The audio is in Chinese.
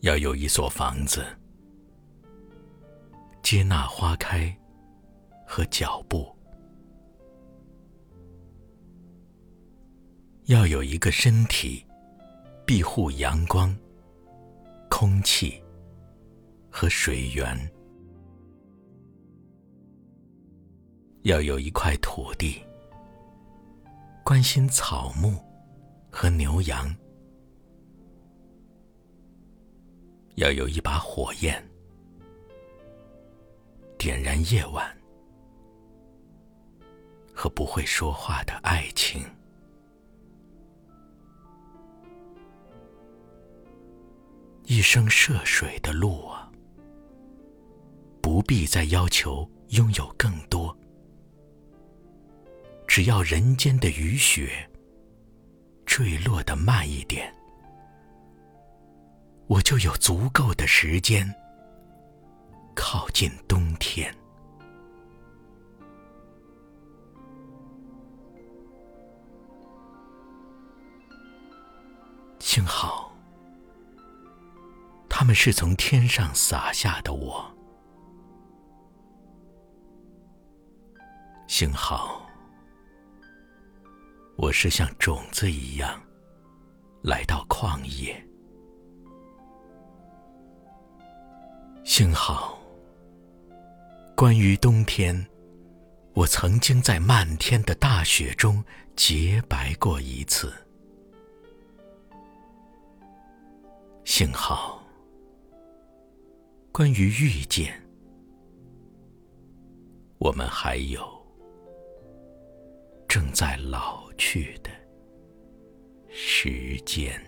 要有一所房子，接纳花开和脚步；要有一个身体，庇护阳光、空气和水源；要有一块土地，关心草木和牛羊。要有一把火焰，点燃夜晚和不会说话的爱情。一生涉水的路啊，不必再要求拥有更多，只要人间的雨雪坠落的慢一点。我就有足够的时间靠近冬天。幸好，他们是从天上洒下的我。幸好，我是像种子一样来到旷野。幸好，关于冬天，我曾经在漫天的大雪中洁白过一次。幸好，关于遇见，我们还有正在老去的时间。